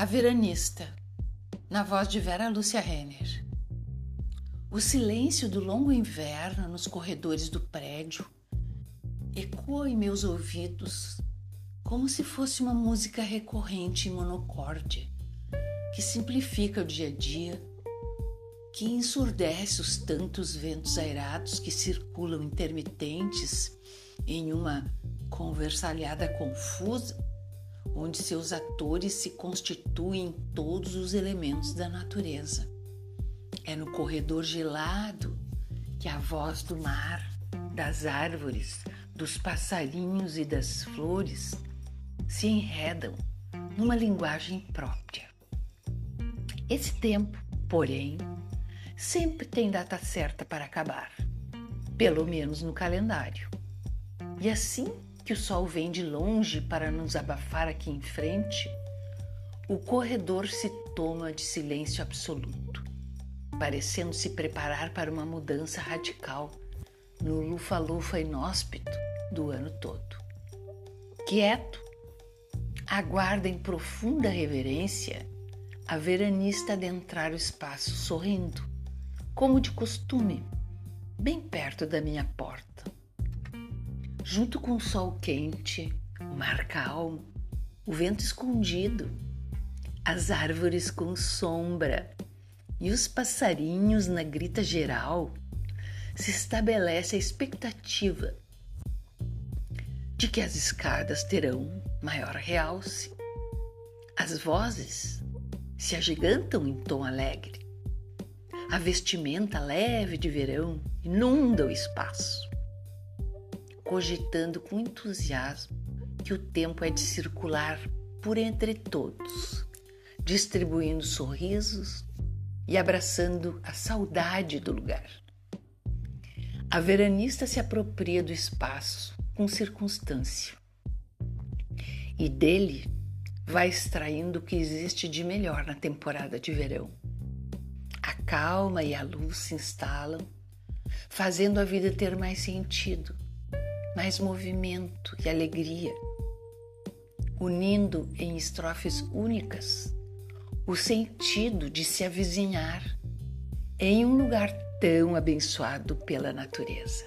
A Veranista, na voz de Vera Lúcia Renner. O silêncio do longo inverno nos corredores do prédio ecoa em meus ouvidos como se fosse uma música recorrente em monocorde que simplifica o dia a dia, que ensurdece os tantos ventos airados que circulam intermitentes em uma conversalhada confusa onde seus atores se constituem todos os elementos da natureza. É no corredor gelado que a voz do mar, das árvores, dos passarinhos e das flores se enredam numa linguagem própria. Esse tempo, porém, sempre tem data certa para acabar, pelo menos no calendário. E assim que o sol vem de longe para nos abafar aqui em frente, o corredor se toma de silêncio absoluto, parecendo se preparar para uma mudança radical no lufa-lufa inóspito do ano todo. Quieto, aguarda em profunda reverência a veranista adentrar o espaço sorrindo, como de costume, bem perto da minha porta junto com o sol quente, o mar calmo, o vento escondido, as árvores com sombra e os passarinhos na grita geral, se estabelece a expectativa de que as escadas terão maior realce. As vozes se agigantam em tom alegre. A vestimenta leve de verão inunda o espaço cogitando com entusiasmo que o tempo é de circular por entre todos, distribuindo sorrisos e abraçando a saudade do lugar. A veranista se apropria do espaço com circunstância e dele vai extraindo o que existe de melhor na temporada de verão. A calma e a luz se instalam, fazendo a vida ter mais sentido mais movimento e alegria, unindo em estrofes únicas o sentido de se avizinhar em um lugar tão abençoado pela natureza.